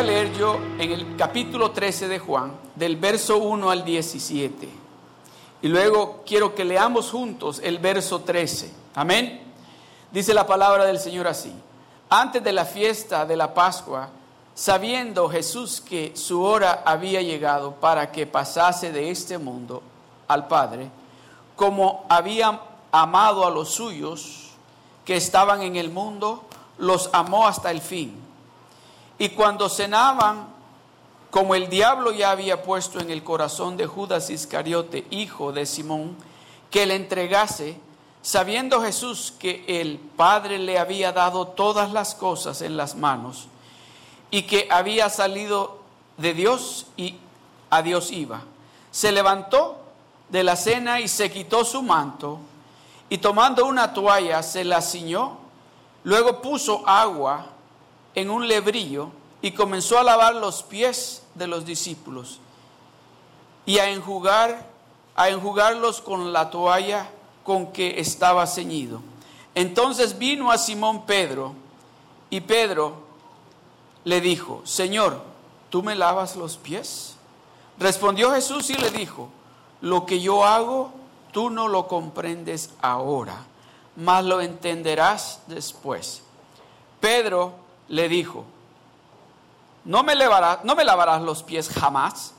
A leer yo en el capítulo 13 de Juan, del verso 1 al 17. Y luego quiero que leamos juntos el verso 13. Amén. Dice la palabra del Señor así. Antes de la fiesta de la Pascua, sabiendo Jesús que su hora había llegado para que pasase de este mundo al Padre, como había amado a los suyos que estaban en el mundo, los amó hasta el fin. Y cuando cenaban, como el diablo ya había puesto en el corazón de Judas Iscariote, hijo de Simón, que le entregase, sabiendo Jesús que el Padre le había dado todas las cosas en las manos, y que había salido de Dios y a Dios iba, se levantó de la cena y se quitó su manto, y tomando una toalla se la ciñó, luego puso agua, en un lebrillo y comenzó a lavar los pies de los discípulos y a enjugar a enjugarlos con la toalla con que estaba ceñido. Entonces vino a Simón Pedro y Pedro le dijo, Señor, ¿tú me lavas los pies? Respondió Jesús y le dijo, lo que yo hago, tú no lo comprendes ahora, mas lo entenderás después. Pedro le dijo, ¿no me, lavarás, ¿no me lavarás los pies jamás?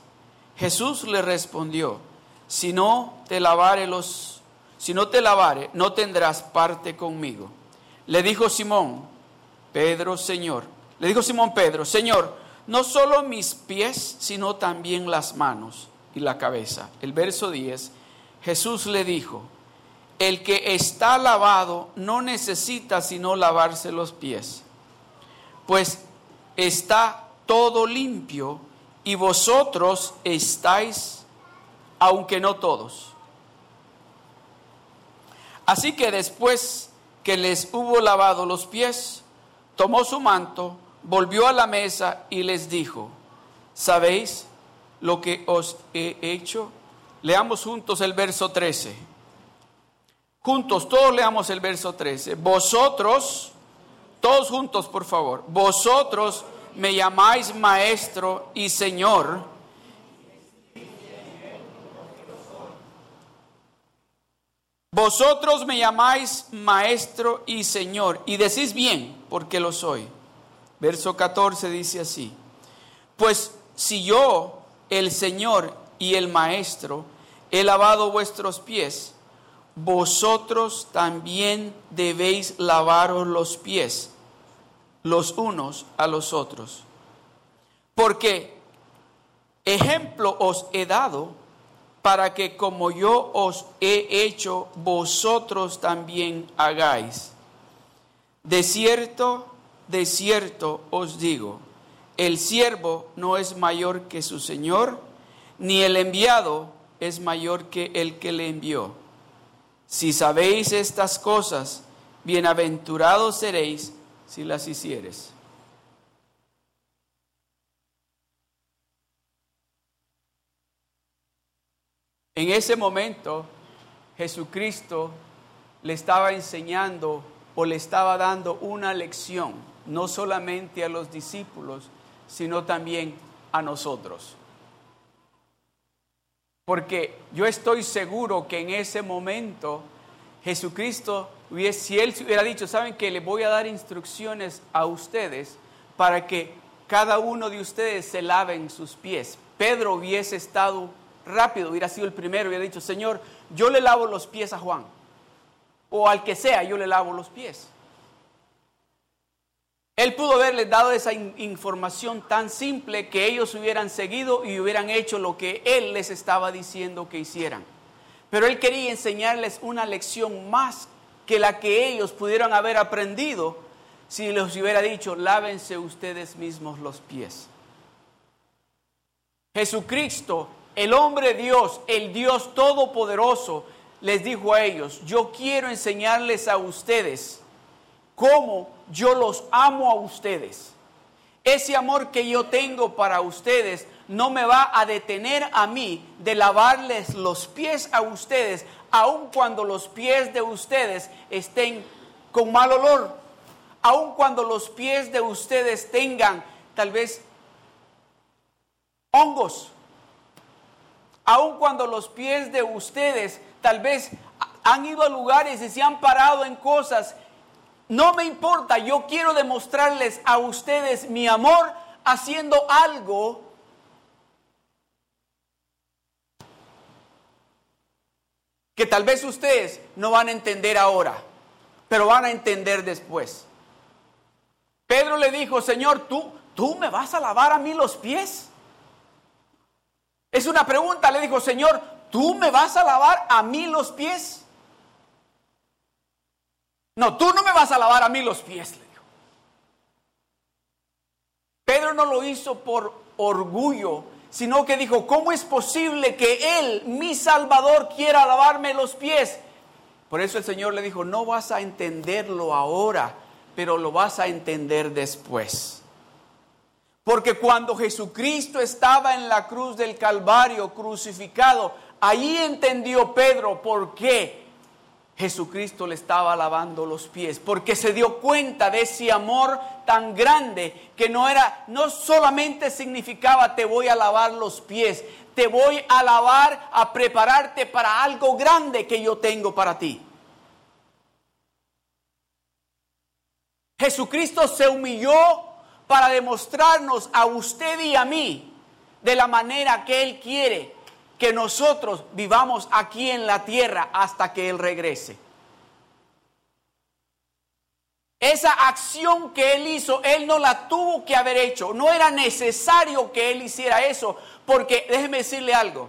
Jesús le respondió, si no te lavare los, si no te lavare, no tendrás parte conmigo. Le dijo Simón, Pedro, Señor, le dijo Simón Pedro, Señor, no solo mis pies, sino también las manos y la cabeza. El verso 10, Jesús le dijo, el que está lavado no necesita sino lavarse los pies pues está todo limpio y vosotros estáis, aunque no todos. Así que después que les hubo lavado los pies, tomó su manto, volvió a la mesa y les dijo, ¿sabéis lo que os he hecho? Leamos juntos el verso 13. Juntos, todos leamos el verso 13. Vosotros todos juntos, por favor. Vosotros me llamáis maestro y señor. Vosotros me llamáis maestro y señor. Y decís bien, porque lo soy. Verso 14 dice así. Pues si yo, el Señor y el Maestro, he lavado vuestros pies, vosotros también debéis lavaros los pies los unos a los otros. Porque ejemplo os he dado para que como yo os he hecho, vosotros también hagáis. De cierto, de cierto os digo, el siervo no es mayor que su Señor, ni el enviado es mayor que el que le envió. Si sabéis estas cosas, bienaventurados seréis si las hicieres. En ese momento Jesucristo le estaba enseñando o le estaba dando una lección, no solamente a los discípulos, sino también a nosotros. Porque yo estoy seguro que en ese momento Jesucristo si él hubiera dicho, saben que le voy a dar instrucciones a ustedes para que cada uno de ustedes se laven sus pies. Pedro hubiese estado rápido, hubiera sido el primero, hubiera dicho, Señor, yo le lavo los pies a Juan. O al que sea, yo le lavo los pies. Él pudo haberles dado esa información tan simple que ellos hubieran seguido y hubieran hecho lo que Él les estaba diciendo que hicieran. Pero Él quería enseñarles una lección más que la que ellos pudieron haber aprendido si les hubiera dicho, lávense ustedes mismos los pies. Jesucristo, el hombre Dios, el Dios todopoderoso, les dijo a ellos, yo quiero enseñarles a ustedes cómo yo los amo a ustedes. Ese amor que yo tengo para ustedes no me va a detener a mí de lavarles los pies a ustedes aun cuando los pies de ustedes estén con mal olor, aun cuando los pies de ustedes tengan tal vez hongos. Aun cuando los pies de ustedes tal vez han ido a lugares y se han parado en cosas, no me importa, yo quiero demostrarles a ustedes mi amor haciendo algo que tal vez ustedes no van a entender ahora, pero van a entender después. Pedro le dijo, Señor, ¿tú, tú me vas a lavar a mí los pies? Es una pregunta, le dijo, Señor, ¿tú me vas a lavar a mí los pies? No, tú no me vas a lavar a mí los pies, le dijo. Pedro no lo hizo por orgullo, sino que dijo, ¿cómo es posible que Él, mi Salvador, quiera lavarme los pies? Por eso el Señor le dijo, no vas a entenderlo ahora, pero lo vas a entender después. Porque cuando Jesucristo estaba en la cruz del Calvario crucificado, ahí entendió Pedro por qué Jesucristo le estaba lavando los pies, porque se dio cuenta de ese amor tan grande que no era no solamente significaba te voy a lavar los pies, te voy a lavar a prepararte para algo grande que yo tengo para ti. Jesucristo se humilló para demostrarnos a usted y a mí de la manera que Él quiere que nosotros vivamos aquí en la tierra hasta que Él regrese. Esa acción que Él hizo, Él no la tuvo que haber hecho. No era necesario que Él hiciera eso, porque déjeme decirle algo.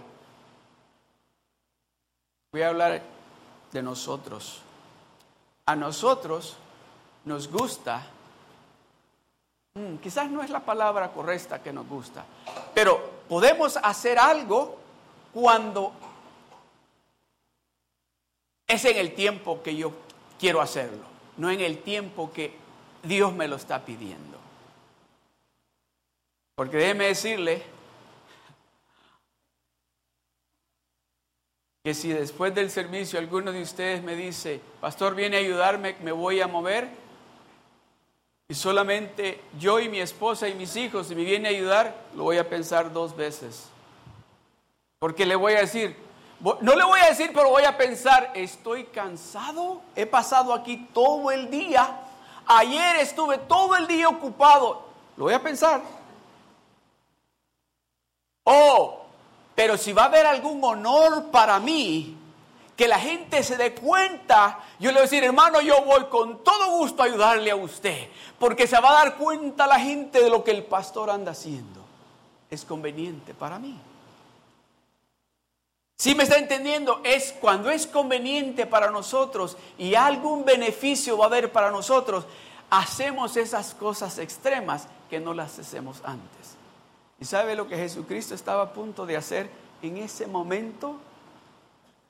Voy a hablar de nosotros. A nosotros nos gusta Mm, quizás no es la palabra correcta que nos gusta, pero podemos hacer algo cuando es en el tiempo que yo quiero hacerlo, no en el tiempo que Dios me lo está pidiendo. Porque déjeme decirle que si después del servicio alguno de ustedes me dice, pastor, viene a ayudarme, me voy a mover, y solamente yo y mi esposa y mis hijos, si me viene a ayudar, lo voy a pensar dos veces. Porque le voy a decir, no le voy a decir, pero voy a pensar, estoy cansado, he pasado aquí todo el día, ayer estuve todo el día ocupado, lo voy a pensar. Oh, pero si va a haber algún honor para mí, que la gente se dé cuenta, yo le voy a decir, hermano, yo voy con todo gusto a ayudarle a usted, porque se va a dar cuenta la gente de lo que el pastor anda haciendo. Es conveniente para mí. Si me está entendiendo, es cuando es conveniente para nosotros y algún beneficio va a haber para nosotros, hacemos esas cosas extremas que no las hacemos antes. ¿Y sabe lo que Jesucristo estaba a punto de hacer en ese momento?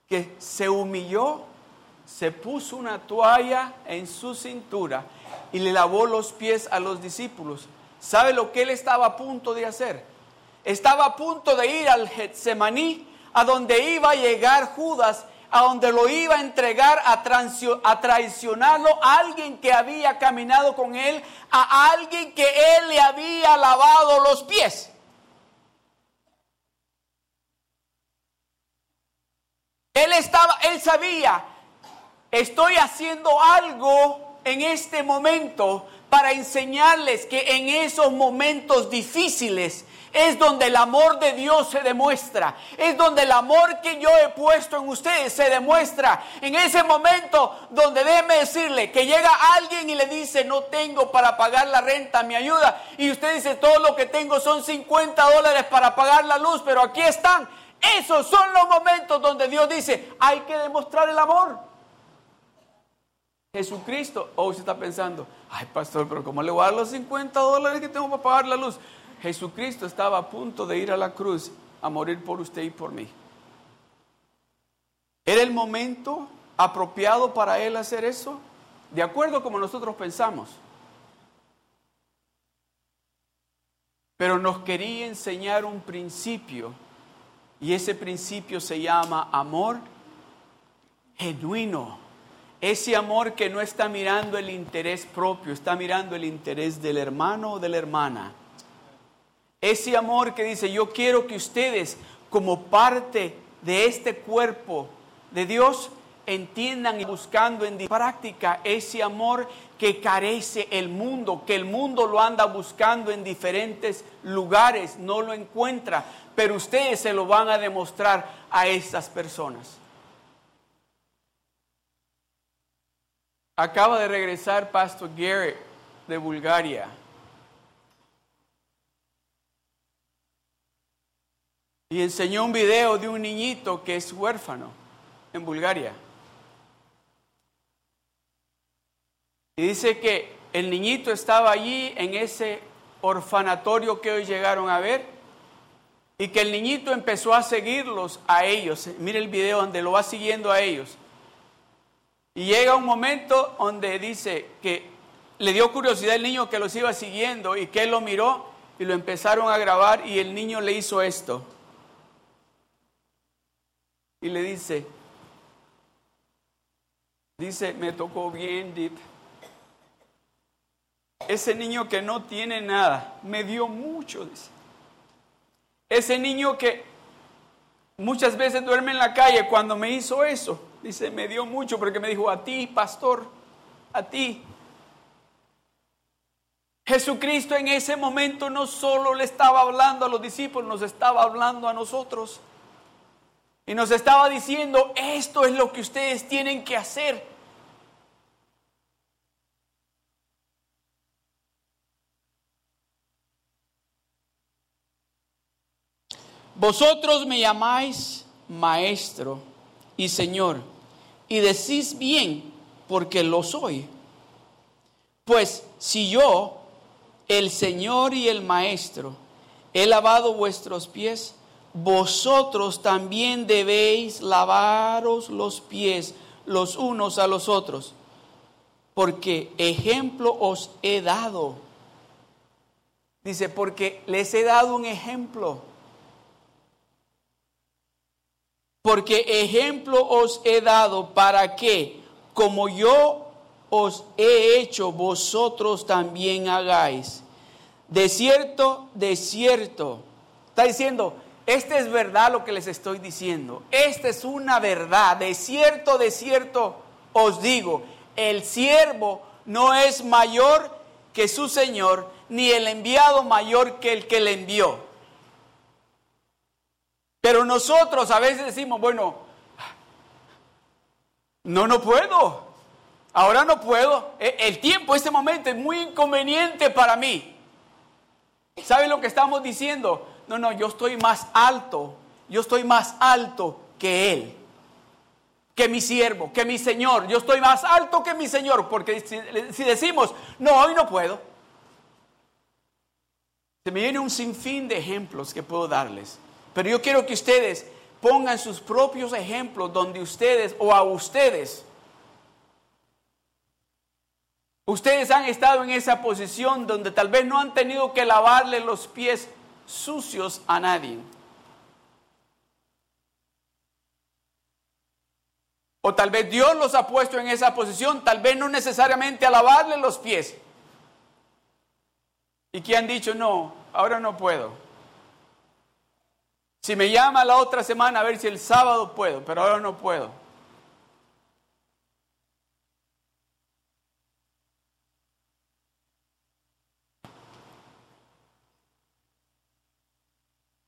que se humilló, se puso una toalla en su cintura y le lavó los pies a los discípulos. ¿Sabe lo que él estaba a punto de hacer? Estaba a punto de ir al Getsemaní, a donde iba a llegar Judas, a donde lo iba a entregar a, a traicionarlo a alguien que había caminado con él, a alguien que él le había lavado los pies. Él estaba, él sabía, estoy haciendo algo en este momento para enseñarles que en esos momentos difíciles es donde el amor de Dios se demuestra. Es donde el amor que yo he puesto en ustedes se demuestra. En ese momento donde déjeme decirle que llega alguien y le dice, no tengo para pagar la renta, me ayuda. Y usted dice, todo lo que tengo son 50 dólares para pagar la luz, pero aquí están. Esos son los momentos donde Dios dice, hay que demostrar el amor. Jesucristo, hoy oh, se está pensando, ay pastor, pero ¿cómo le voy a dar los 50 dólares que tengo para pagar la luz? Jesucristo estaba a punto de ir a la cruz a morir por usted y por mí. ¿Era el momento apropiado para él hacer eso? De acuerdo como nosotros pensamos. Pero nos quería enseñar un principio y ese principio se llama amor genuino. Ese amor que no está mirando el interés propio, está mirando el interés del hermano o de la hermana. Ese amor que dice, yo quiero que ustedes como parte de este cuerpo de Dios entiendan y buscando en práctica ese amor que carece el mundo, que el mundo lo anda buscando en diferentes lugares, no lo encuentra, pero ustedes se lo van a demostrar a estas personas. Acaba de regresar Pastor Garrett de Bulgaria. Y enseñó un video de un niñito que es huérfano en Bulgaria. Y dice que el niñito estaba allí en ese orfanatorio que hoy llegaron a ver y que el niñito empezó a seguirlos a ellos. Mire el video donde lo va siguiendo a ellos. Y llega un momento donde dice que le dio curiosidad el niño que los iba siguiendo y que lo miró y lo empezaron a grabar y el niño le hizo esto. Y le dice, dice, me tocó bien, Deep. Ese niño que no tiene nada, me dio mucho, dice. Ese niño que muchas veces duerme en la calle, cuando me hizo eso, dice, me dio mucho porque me dijo, a ti, pastor, a ti. Jesucristo en ese momento no solo le estaba hablando a los discípulos, nos estaba hablando a nosotros. Y nos estaba diciendo, esto es lo que ustedes tienen que hacer. Vosotros me llamáis maestro y señor, y decís bien, porque lo soy. Pues si yo, el Señor y el Maestro, he lavado vuestros pies, vosotros también debéis lavaros los pies los unos a los otros, porque ejemplo os he dado. Dice, porque les he dado un ejemplo porque ejemplo os he dado para que, como yo os he hecho, vosotros también hagáis. De cierto, de cierto. Está diciendo, esta es verdad lo que les estoy diciendo. Esta es una verdad. De cierto, de cierto os digo, el siervo no es mayor que su Señor, ni el enviado mayor que el que le envió. Pero nosotros a veces decimos, bueno, no, no puedo. Ahora no puedo. E, el tiempo, este momento es muy inconveniente para mí. ¿Saben lo que estamos diciendo? No, no, yo estoy más alto. Yo estoy más alto que Él. Que mi siervo, que mi Señor. Yo estoy más alto que mi Señor. Porque si, decimos, no, hoy no puedo. Se me viene un sinfín de ejemplos que puedo darles. Pero yo quiero que ustedes pongan sus propios ejemplos donde ustedes o a ustedes, ustedes han estado en esa posición donde tal vez no han tenido que lavarle los pies sucios a nadie. O tal vez Dios los ha puesto en esa posición, tal vez no necesariamente a lavarle los pies. Y que han dicho, no, ahora no puedo. Si me llama la otra semana a ver si el sábado puedo, pero ahora no puedo.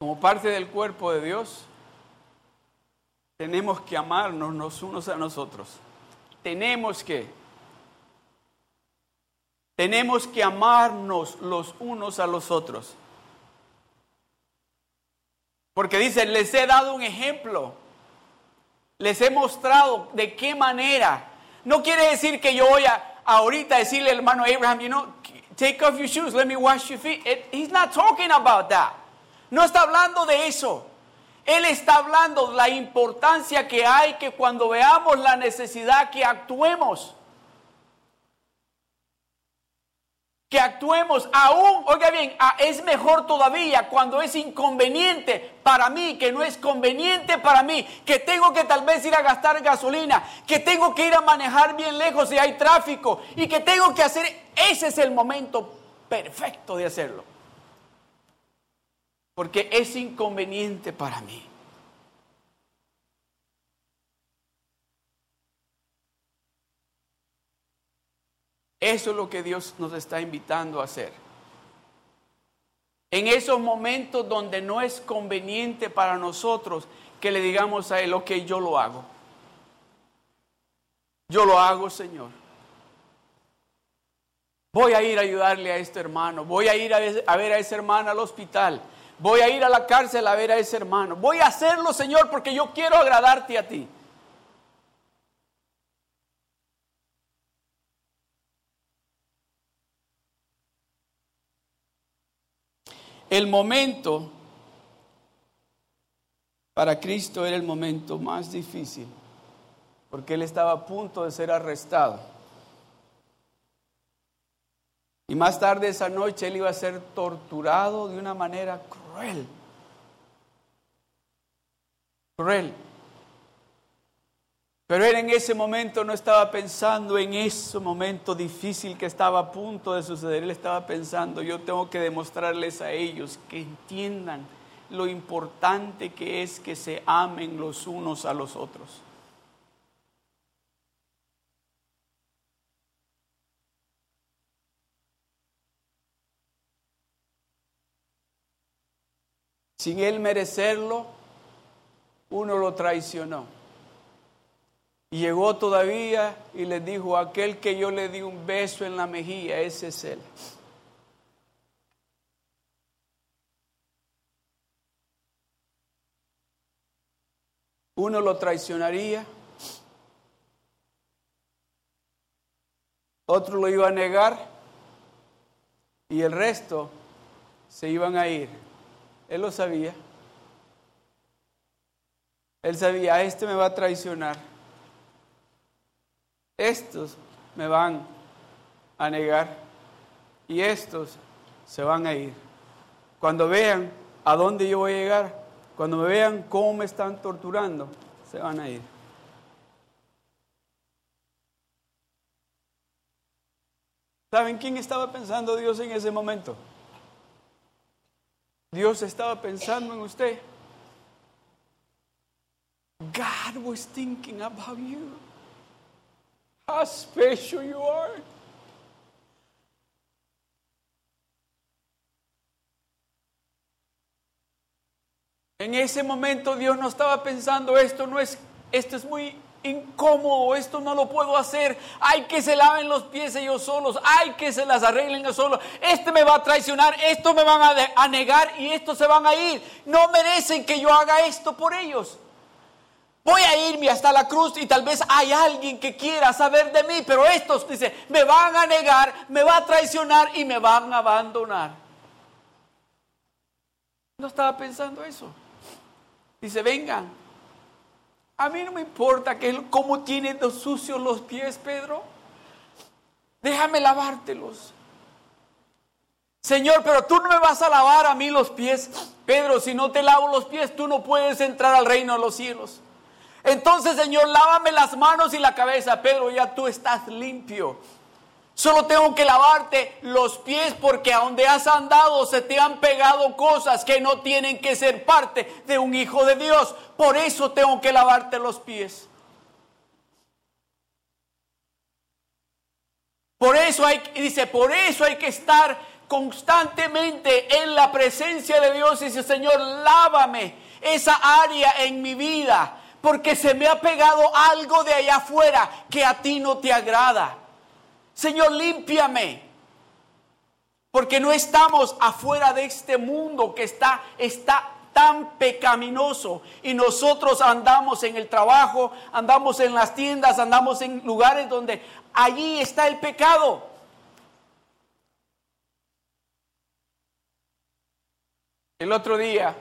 Como parte del cuerpo de Dios, tenemos que amarnos los unos a nosotros. Tenemos que. Tenemos que amarnos los unos a los otros. Porque dice, les he dado un ejemplo. Les he mostrado de qué manera. No quiere decir que yo voy a ahorita decirle al hermano Abraham, you know, take off your shoes, let me wash your feet. he's not talking about that. No está hablando de eso. Él está hablando de la importancia que hay que cuando veamos la necesidad que actuemos. que actuemos aún, oiga bien, es mejor todavía cuando es inconveniente para mí, que no es conveniente para mí, que tengo que tal vez ir a gastar gasolina, que tengo que ir a manejar bien lejos si hay tráfico y que tengo que hacer, ese es el momento perfecto de hacerlo. Porque es inconveniente para mí. Eso es lo que Dios nos está invitando a hacer. En esos momentos donde no es conveniente para nosotros que le digamos a Él, ok, yo lo hago. Yo lo hago, Señor. Voy a ir a ayudarle a este hermano. Voy a ir a ver a esa hermana al hospital. Voy a ir a la cárcel a ver a ese hermano. Voy a hacerlo, Señor, porque yo quiero agradarte a ti. El momento para Cristo era el momento más difícil, porque Él estaba a punto de ser arrestado. Y más tarde esa noche Él iba a ser torturado de una manera cruel. Cruel. Pero él en ese momento no estaba pensando en ese momento difícil que estaba a punto de suceder. Él estaba pensando, yo tengo que demostrarles a ellos que entiendan lo importante que es que se amen los unos a los otros. Sin él merecerlo, uno lo traicionó. Y llegó todavía y le dijo, aquel que yo le di un beso en la mejilla, ese es él. Uno lo traicionaría, otro lo iba a negar y el resto se iban a ir. Él lo sabía. Él sabía, este me va a traicionar estos me van a negar y estos se van a ir. Cuando vean a dónde yo voy a llegar, cuando me vean cómo me están torturando, se van a ir. ¿Saben quién estaba pensando Dios en ese momento? Dios estaba pensando en usted. God was thinking about you. How special you are. En ese momento Dios no estaba pensando esto no es esto es muy incómodo, esto no lo puedo hacer. Hay que se laven los pies ellos solos, hay que se las arreglen ellos solos. Este me va a traicionar, esto me van a, a negar y estos se van a ir. No merecen que yo haga esto por ellos. Voy a irme hasta la cruz y tal vez hay alguien que quiera saber de mí, pero estos, dice, me van a negar, me va a traicionar y me van a abandonar. No estaba pensando eso. Dice, vengan. A mí no me importa que cómo tienen los sucios los pies, Pedro. Déjame lavártelos. Señor, pero tú no me vas a lavar a mí los pies. Pedro, si no te lavo los pies, tú no puedes entrar al reino de los cielos. Entonces, Señor, lávame las manos y la cabeza. Pedro, ya tú estás limpio. Solo tengo que lavarte los pies porque a donde has andado se te han pegado cosas que no tienen que ser parte de un hijo de Dios. Por eso tengo que lavarte los pies. Por eso hay, dice, por eso hay que estar constantemente en la presencia de Dios y dice, Señor, lávame esa área en mi vida porque se me ha pegado algo de allá afuera que a ti no te agrada. Señor, límpiame. Porque no estamos afuera de este mundo que está, está tan pecaminoso y nosotros andamos en el trabajo, andamos en las tiendas, andamos en lugares donde allí está el pecado. El otro día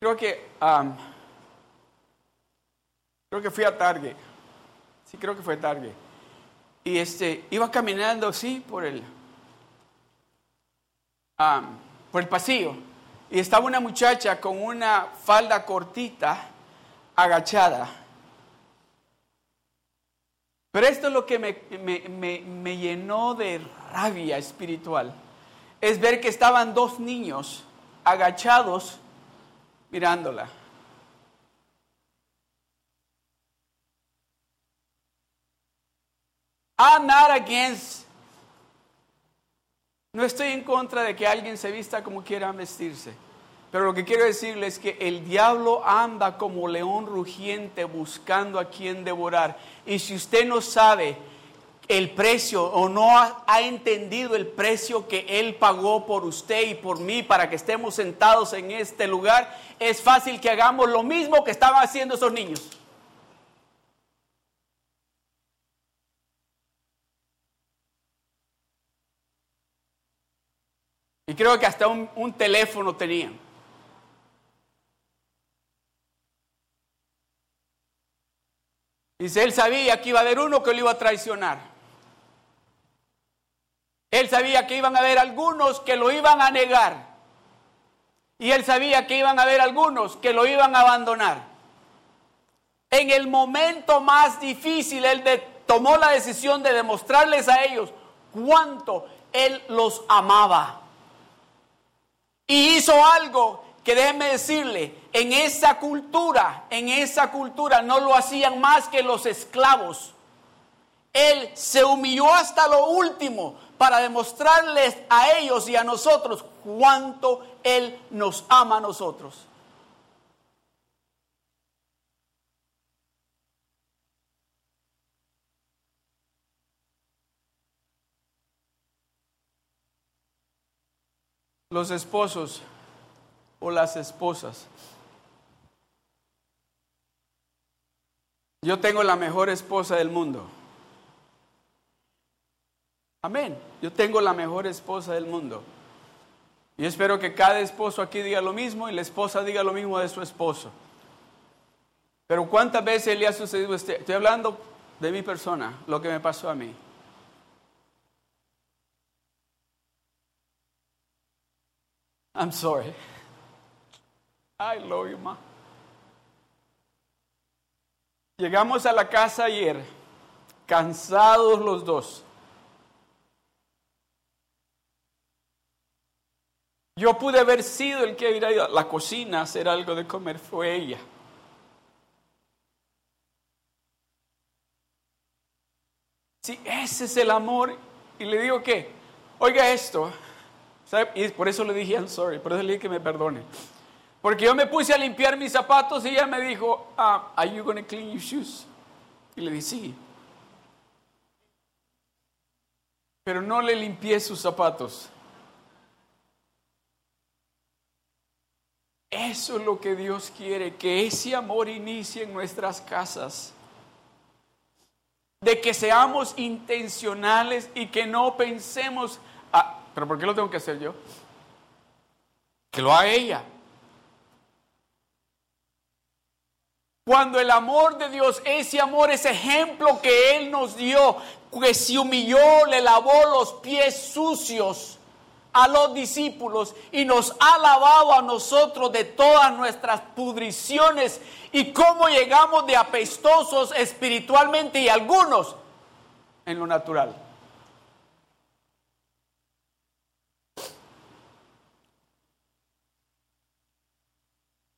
Creo que, creo que fui a Target. Sí, creo que fue Target. Y este, iba caminando así por el, por el pasillo. Y estaba una muchacha con una falda cortita, agachada. Pero esto es lo que me, me, me, llenó de rabia espiritual. Es ver que estaban dos niños agachados mirándola. I'm not against. No estoy en contra de que alguien se vista como quiera vestirse. Pero lo que quiero decirles es que el diablo anda como león rugiente buscando a quien devorar. Y si usted no sabe el precio o no ha, ha, entendido el precio que Él pagó por usted y por mí para que estemos sentados en este lugar, es fácil que hagamos lo mismo que estaban haciendo esos niños. Y creo que hasta un, teléfono tenían. Dice, él sabía que iba a haber uno que lo iba a traicionar. Él sabía que iban a haber algunos que lo iban a negar. Y él sabía que iban a haber algunos que lo iban a abandonar. En el momento más difícil, él tomó la decisión de demostrarles a ellos cuánto él los amaba. Hizo algo que déjeme decirle, en esa cultura, en esa cultura no lo hacían más que los esclavos. Él se humilló hasta lo último para demostrarles a ellos y a nosotros cuánto Él nos ama a nosotros. Los esposos o las esposas. Yo tengo la mejor esposa del mundo. Amén. Yo tengo la mejor esposa del mundo. Y espero que cada esposo aquí diga lo mismo y la esposa diga lo mismo de su esposo. Pero ¿cuántas veces le ha sucedido este? Estoy hablando de mi persona, lo que me pasó a mí. I'm sorry. I love you, ma. Llegamos a la casa ayer, cansados los dos. Yo pude haber sido el que hubiera ido a la cocina a hacer algo de comer, fue ella. Si ese es el amor, y le digo que, oiga esto, y por eso le dije I'm sorry, por eso le dije que me perdone. Porque yo me puse a limpiar mis zapatos y ella me dijo, ah, ¿Are you going to clean your shoes? Y le dije, sí. Pero no le limpié sus zapatos. Eso es lo que Dios quiere, que ese amor inicie en nuestras casas. De que seamos intencionales y que no pensemos, pero ¿por qué lo tengo que hacer yo? Que lo haga ella. Cuando el amor de Dios, ese amor, ese ejemplo que Él nos dio, que se humilló, le lavó los pies sucios a los discípulos y nos ha lavado a nosotros de todas nuestras pudriciones y cómo llegamos de apestosos espiritualmente y algunos en lo natural.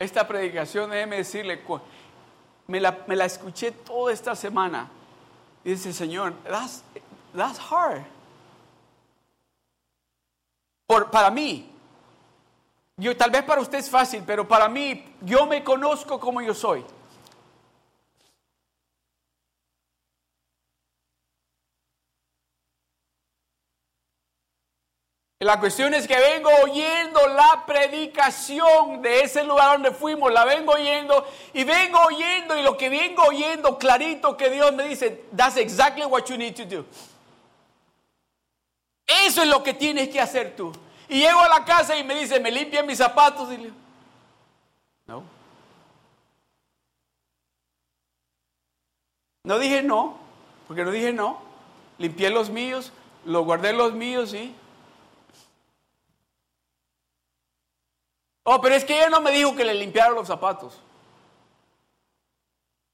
Esta predicación, déjeme decirle, me la, escuché toda esta semana. Dice, Señor, that's, that's hard. Por, para mí, yo, tal vez para usted es fácil, pero para mí, yo me conozco como yo soy. La cuestión es que vengo oyendo la predicación de ese lugar donde fuimos, la vengo oyendo y vengo oyendo y lo que vengo oyendo clarito que Dios me dice, that's exactly what you need to do. Eso es lo que tienes que hacer tú. Y llego a la casa y me dice, me limpian mis zapatos no. No dije no, porque no dije no. Limpié los míos, lo guardé los míos, y Oh, pero es que ella no me dijo que le limpiara los zapatos.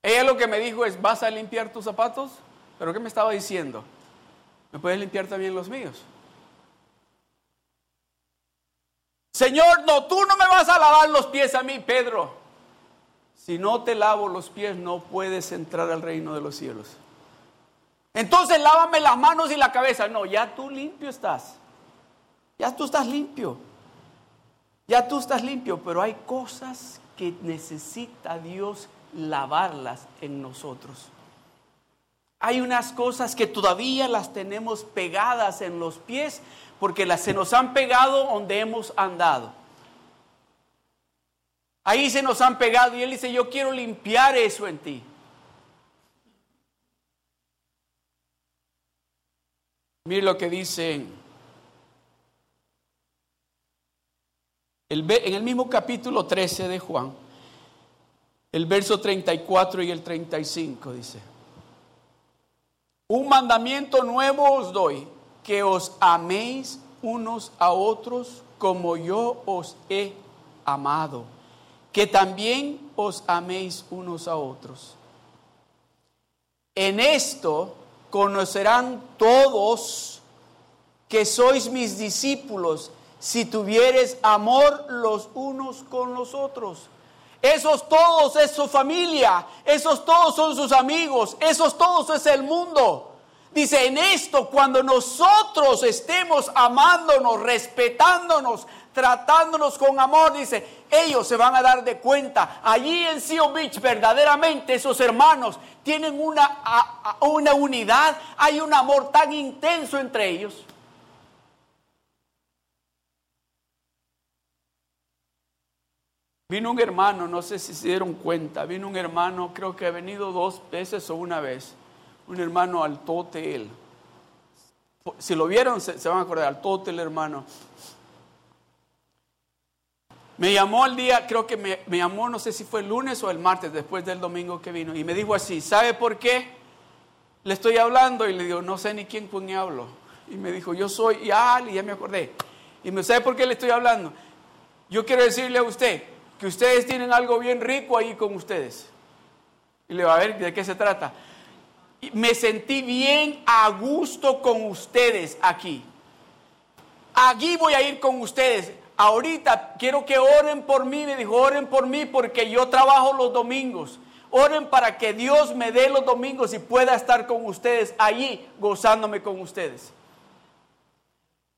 Ella lo que me dijo es, ¿vas a limpiar tus zapatos? ¿Pero qué me estaba diciendo? ¿Me puedes limpiar también los míos? Señor, no, tú no me vas a lavar los pies a mí, Pedro. Si no te lavo los pies, no puedes entrar al reino de los cielos. Entonces lávame las manos y la cabeza. No, ya tú limpio estás. Ya tú estás limpio. Ya tú estás limpio, pero hay cosas que necesita Dios lavarlas en nosotros. Hay unas cosas que todavía las tenemos pegadas en los pies porque las se nos han pegado donde hemos andado. Ahí se nos han pegado y él dice, yo quiero limpiar eso en ti. Mire lo que dice en el mismo capítulo 13 de Juan, el verso 34 y el 35 dice, un mandamiento nuevo os doy, que os améis unos a otros como yo os he amado, que también os améis unos a otros. En esto conocerán todos que sois mis discípulos si tuvieres amor los unos con los otros. Esos todos es su familia, esos todos son sus amigos, esos todos es el mundo. Dice, en esto, cuando nosotros estemos amándonos, respetándonos, tratándonos con amor, dice, ellos se van a dar de cuenta. Allí en Seal Beach, verdaderamente esos hermanos tienen una, una unidad, hay un amor tan intenso entre ellos. Vino un hermano, no sé si se dieron cuenta, vino un hermano, creo que ha venido dos veces o una vez, un hermano altote él. Si lo vieron, se, van a acordar, altote el hermano. Me llamó el día, creo que me, llamó, no sé si fue el lunes o el martes, después del domingo que vino, y me dijo así, ¿sabe por qué? Le estoy hablando y le digo, no sé ni quién con quién hablo. Y me dijo, yo soy Al, y ya me acordé. Y me ¿sabe por qué le estoy hablando? Yo quiero decirle a usted, que ustedes tienen algo bien rico ahí con ustedes. Y le va a ver de qué se trata. Me sentí bien a gusto con ustedes aquí. Aquí voy a ir con ustedes. Ahorita quiero que oren por mí. Me dijo, oren por mí porque yo trabajo los domingos. Oren para que Dios me dé los domingos y pueda estar con ustedes allí, gozándome con ustedes.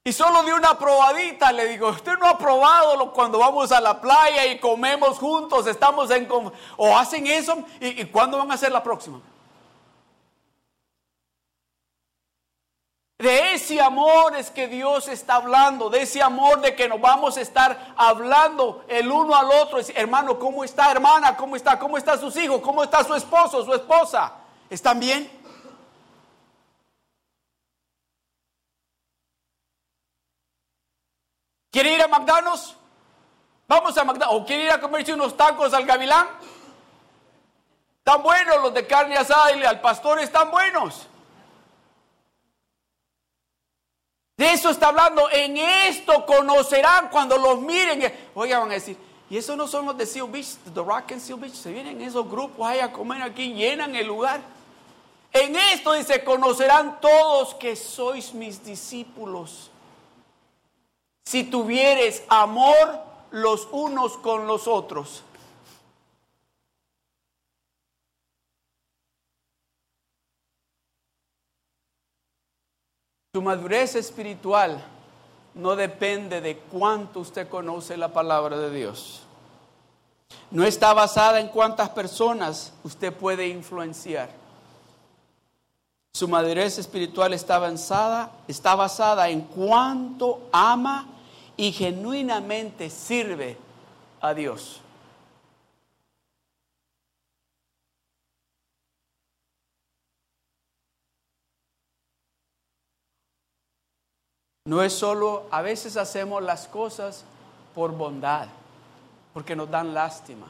Y solo de una probadita le digo, usted no ha probado cuando vamos a la playa y comemos juntos, estamos en... o hacen eso, ¿y, y cuándo van a hacer la próxima? De ese amor es que Dios está hablando, de ese amor de que nos vamos a estar hablando el uno al otro. Hermano, ¿cómo está hermana? ¿Cómo está? ¿Cómo están sus hijos? ¿Cómo está su esposo, su esposa? ¿Están bien? ¿Quiere ir a McDonald's? Vamos a McDonald's. ¿O quiere ir a comerse unos tacos al gavilán? Están buenos los de carne asada y al pastor están buenos. De eso está hablando. En esto conocerán cuando los miren. Oigan, van a decir, y esos no son los de Seal Beach, The Rock and Seal Beach. Se vienen esos grupos ahí a comer aquí, llenan el lugar. En esto dice, conocerán todos que sois mis discípulos si tuvieres amor los unos con los otros. Su madurez espiritual no depende de cuánto usted conoce la palabra de Dios. No está basada en cuántas personas usted puede influenciar. Su madurez espiritual está avanzada, está basada en cuánto ama y genuinamente sirve a Dios. No es solo, a veces hacemos las cosas por bondad, porque nos dan lástima.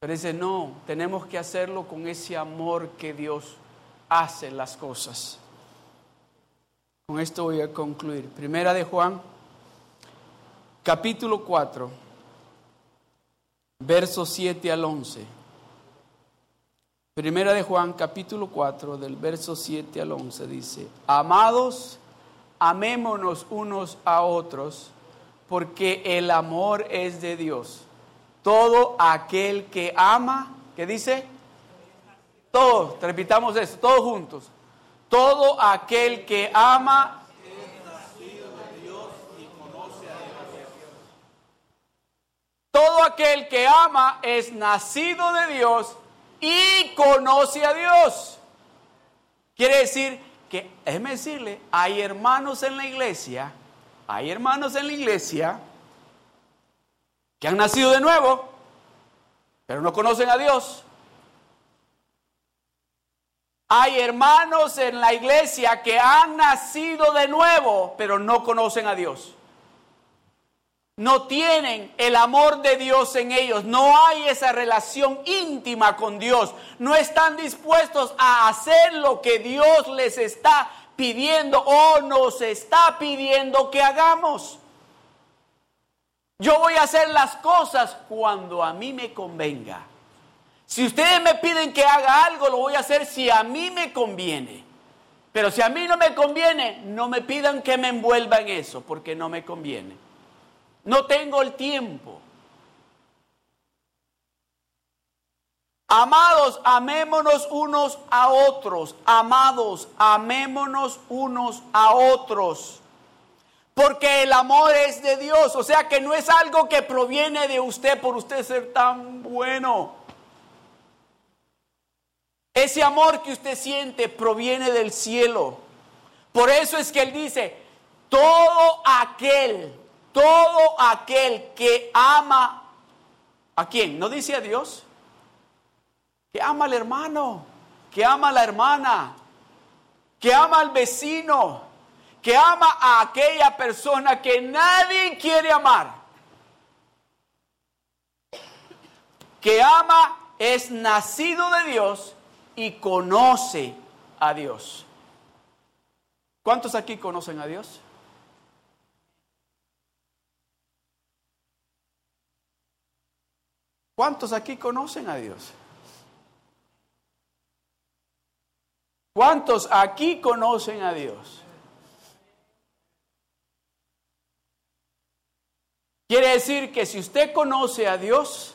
Pero dice, no, tenemos que hacerlo con ese amor que Dios hace las cosas. Con esto voy a concluir. Primera de Juan, capítulo 4, versos 7 al 11. Primera de Juan capítulo 4 del verso 7 al 11 dice, amados, amémonos unos a otros, porque el amor es de Dios. Todo aquel que ama, ¿qué dice? Todos, repitamos esto, todos juntos. Todo aquel que ama es nacido de Dios y conoce a Dios. Todo aquel que ama es nacido de Dios y conoce a Dios. Quiere decir que, déjeme decirle, hay hermanos en la iglesia, hay hermanos en la iglesia que han nacido de nuevo, pero no conocen a Dios. Hay hermanos en la iglesia que han nacido de nuevo, pero no conocen a Dios no tienen el amor de Dios en ellos, no hay esa relación íntima con Dios, no están dispuestos a hacer lo que Dios les está pidiendo o nos está pidiendo que hagamos. Yo voy a hacer las cosas cuando a mí me convenga. Si ustedes me piden que haga algo, lo voy a hacer si a mí me conviene. Pero si a mí no me conviene, no me pidan que me envuelva en eso, porque no me conviene. No tengo el tiempo. Amados, amémonos unos a otros. Amados, amémonos unos a otros. Porque el amor es de Dios. O sea que no es algo que proviene de usted por usted ser tan bueno. Ese amor que usted siente proviene del cielo. Por eso es que Él dice, todo aquel todo aquel que ama a quién, ¿no dice a Dios? Que ama al hermano, que ama a la hermana, que ama al vecino, que ama a aquella persona que nadie quiere amar. Que ama es nacido de Dios y conoce a Dios. ¿Cuántos aquí conocen a Dios? ¿Cuántos aquí conocen a Dios? ¿Cuántos aquí conocen a Dios? Quiere decir que si usted conoce a Dios,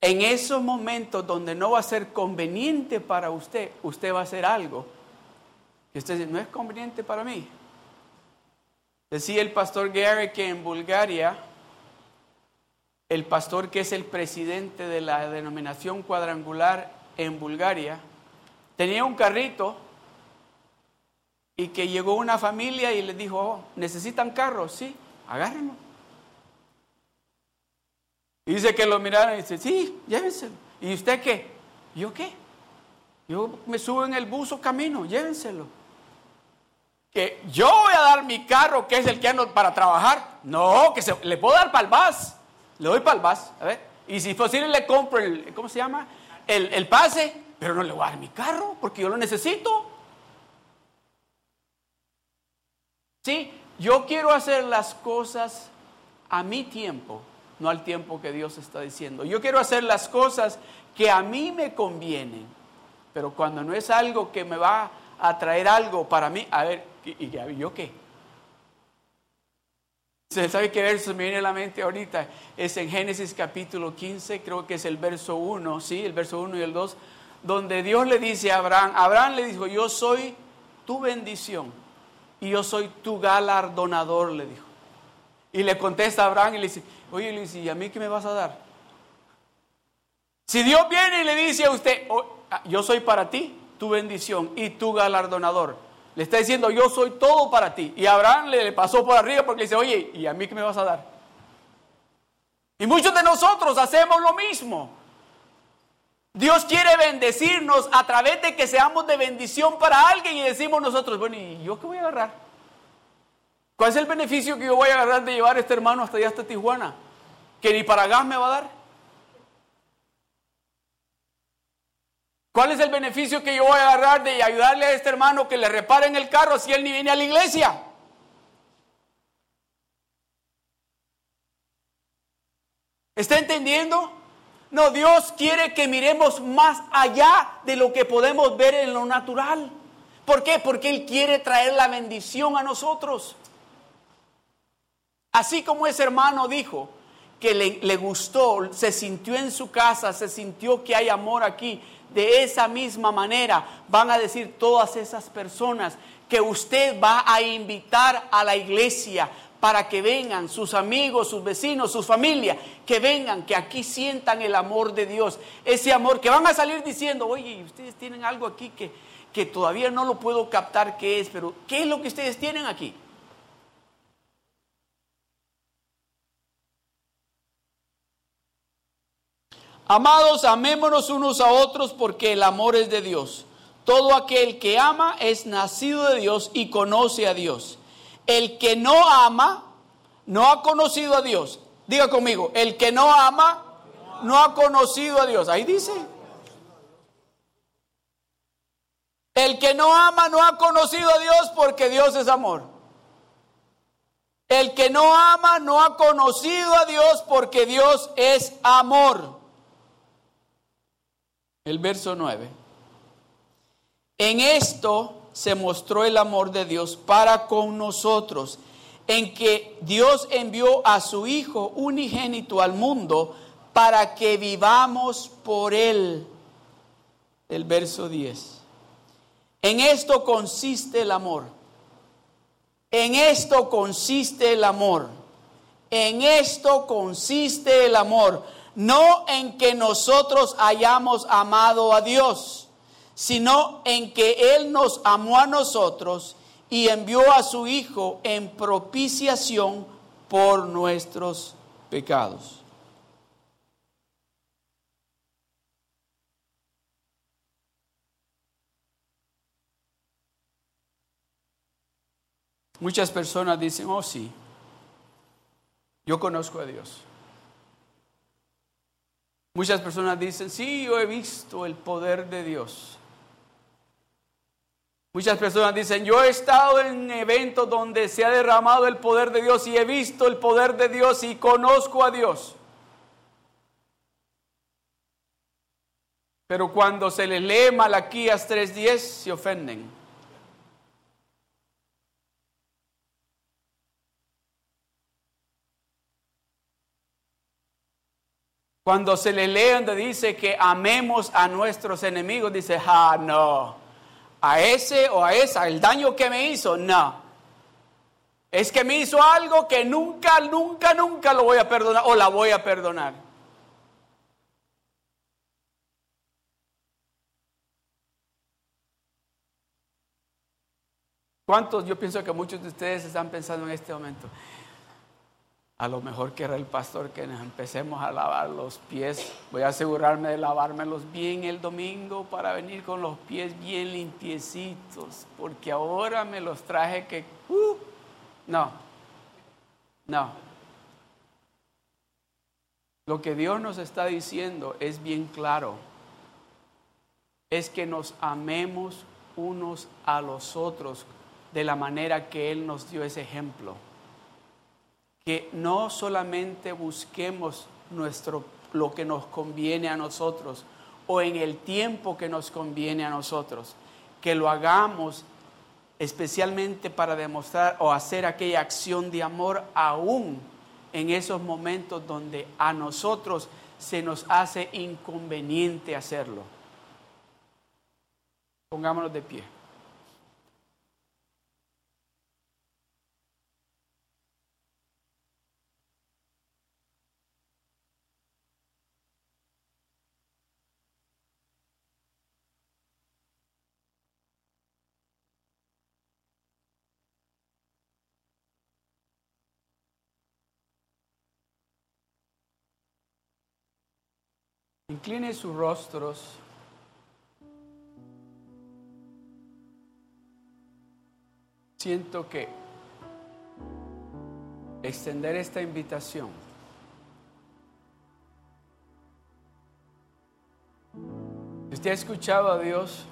en esos momentos donde no va a ser conveniente para usted, usted va a hacer algo que usted dice, no es conveniente para mí. Decía el pastor Gary que en Bulgaria el pastor que es el presidente de la denominación cuadrangular en Bulgaria, tenía un carrito y que llegó una familia y le dijo, oh, ¿necesitan carros? Sí, agárrenlo. Dice que lo miraron y dice, sí, llévenselo. ¿Y usted qué? ¿Yo qué? Yo me subo en el buzo camino, llévenselo. Que yo voy a dar mi carro, que es el que ando para trabajar. No, que se, le puedo dar bus le doy bus, a ver, y si posible le compro el, ¿cómo se llama? El, el pase, pero no le voy a dar mi carro porque yo lo necesito. Sí, yo quiero hacer las cosas a mi tiempo, no al tiempo que Dios está diciendo. Yo quiero hacer las cosas que a mí me convienen, pero cuando no es algo que me va a traer algo para mí, a ver, ¿y, yo qué? ¿Se sabe qué verso me viene a la mente ahorita? Es en Génesis capítulo 15, creo que es el verso 1, ¿sí? El verso 1 y el 2, donde Dios le dice a Abraham, Abraham le dijo, yo soy tu bendición y yo soy tu galardonador, le dijo. Y le contesta a Abraham y le dice, oye Luis, ¿y a mí qué me vas a dar? Si Dios viene y le dice a usted, oh, ah, yo soy para ti tu bendición y tu galardonador, le está diciendo, yo soy todo para ti. Y Abraham le, pasó por arriba porque le dice, oye, ¿y a mí qué me vas a dar? Y muchos de nosotros hacemos lo mismo. Dios quiere bendecirnos a través de que seamos de bendición para alguien y decimos nosotros, bueno, ¿y yo qué voy a agarrar? ¿Cuál es el beneficio que yo voy a agarrar de llevar a este hermano hasta allá, hasta Tijuana? Que ni para gas me va a dar. ¿Cuál es el beneficio que yo voy a agarrar de ayudarle a este hermano que le reparen el carro si él ni viene a la iglesia? ¿Está entendiendo? No, Dios quiere que miremos más allá de lo que podemos ver en lo natural. ¿Por qué? Porque Él quiere traer la bendición a nosotros. Así como ese hermano dijo que le, gustó, se sintió en su casa, se sintió que hay amor aquí, de esa misma manera van a decir todas esas personas que usted va a invitar a la iglesia para que vengan sus amigos, sus vecinos, sus familias, que vengan, que aquí sientan el amor de Dios. Ese amor que van a salir diciendo, oye, ustedes tienen algo aquí que, que todavía no lo puedo captar qué es, pero ¿qué es lo que ustedes tienen aquí? Amados, amémonos unos a otros porque el amor es de Dios. Todo aquel que ama es nacido de Dios y conoce a Dios. El que no ama no ha conocido a Dios. Diga conmigo, el que no ama no ha conocido a Dios. Ahí dice. El que no ama no ha conocido a Dios porque Dios es amor. El que no ama no ha conocido a Dios porque Dios es amor el verso 9. En esto se mostró el amor de Dios para con nosotros, en que Dios envió a su Hijo unigénito al mundo para que vivamos por Él. El verso 10. En esto consiste el amor. En esto consiste el amor. En esto consiste el amor no en que nosotros hayamos amado a Dios, sino en que Él nos amó a nosotros y envió a su Hijo en propiciación por nuestros pecados. Muchas personas dicen, oh sí, yo conozco a Dios. Muchas personas dicen, sí, yo he visto el poder de Dios. Muchas personas dicen, yo he estado en eventos donde se ha derramado el poder de Dios y he visto el poder de Dios y conozco a Dios. Pero cuando se les lee Malaquías 3:10 se ofenden. Cuando se le lee donde dice que amemos a nuestros enemigos, dice, ah, no, a ese o a esa, el daño que me hizo, no. Es que me hizo algo que nunca, nunca, nunca lo voy a perdonar o la voy a perdonar. ¿Cuántos? Yo pienso que muchos de ustedes están pensando en este momento. A lo mejor quiera el pastor que nos empecemos a lavar los pies. Voy a asegurarme de lavármelos bien el domingo para venir con los pies bien limpiecitos, porque ahora me los traje que... Uh, no, no. Lo que Dios nos está diciendo es bien claro. Es que nos amemos unos a los otros de la manera que Él nos dio ese ejemplo que no solamente busquemos nuestro, lo que nos conviene a nosotros o en el tiempo que nos conviene a nosotros, que lo hagamos especialmente para demostrar o hacer aquella acción de amor aún en esos momentos donde a nosotros se nos hace inconveniente hacerlo. Pongámonos de pie. Incline sus rostros. Siento que extender esta invitación ¿Usted ha escuchado a Dios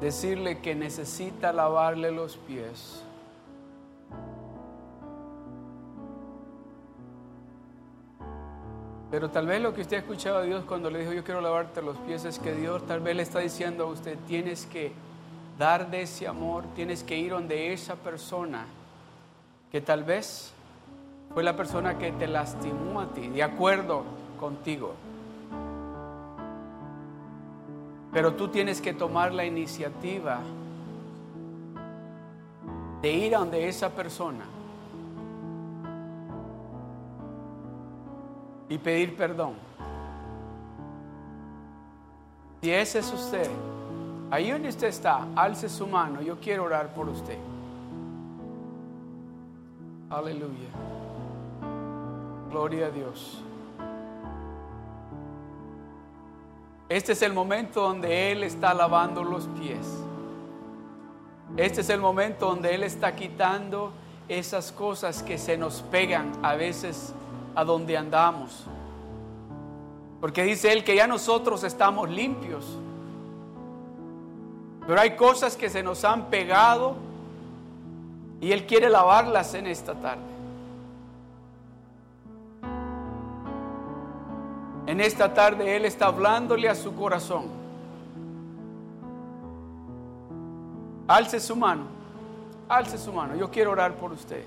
decirle que necesita lavarle los pies? Pero tal vez lo que usted ha escuchado a Dios cuando le dijo yo quiero lavarte los pies es que Dios tal vez le está diciendo a usted tienes que dar de ese amor, tienes que ir donde esa persona que tal vez fue la persona que te lastimó a ti, de acuerdo contigo. Pero tú tienes que tomar la iniciativa de ir donde esa persona y pedir perdón. Si ese es usted, ahí donde usted está, alce su mano, yo quiero orar por usted. Aleluya. Gloria a Dios. Este es el momento donde Él está lavando los pies. Este es el momento donde Él está quitando esas cosas que se nos pegan a veces a donde andamos. Porque dice Él que ya nosotros estamos limpios. Pero hay cosas que se nos han pegado y Él quiere lavarlas en esta tarde. En esta tarde Él está hablándole a su corazón. Alce su mano, alce su mano. Yo quiero orar por usted.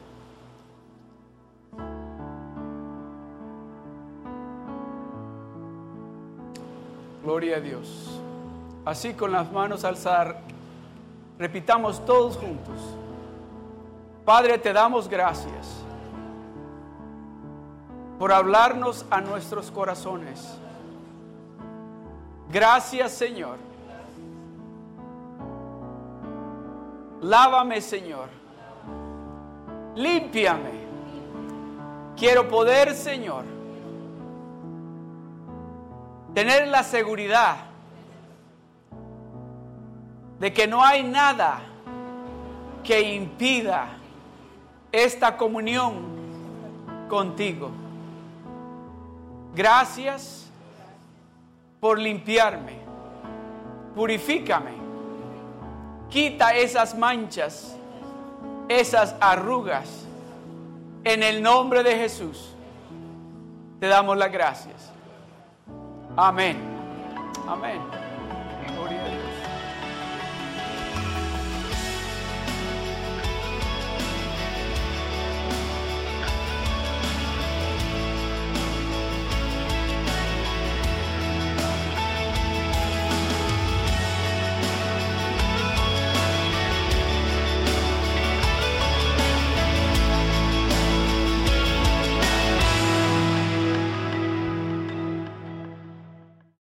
Gloria a Dios. Así con las manos alzar, repitamos todos juntos. Padre, te damos gracias por hablarnos a nuestros corazones. Gracias, Señor. Lávame, Señor. Límpiame. Quiero poder, Señor tener la seguridad de que no hay nada que impida esta comunión contigo. Gracias por limpiarme, purifícame, quita esas manchas, esas arrugas. En el nombre de Jesús, te damos las gracias. Amén. Amén.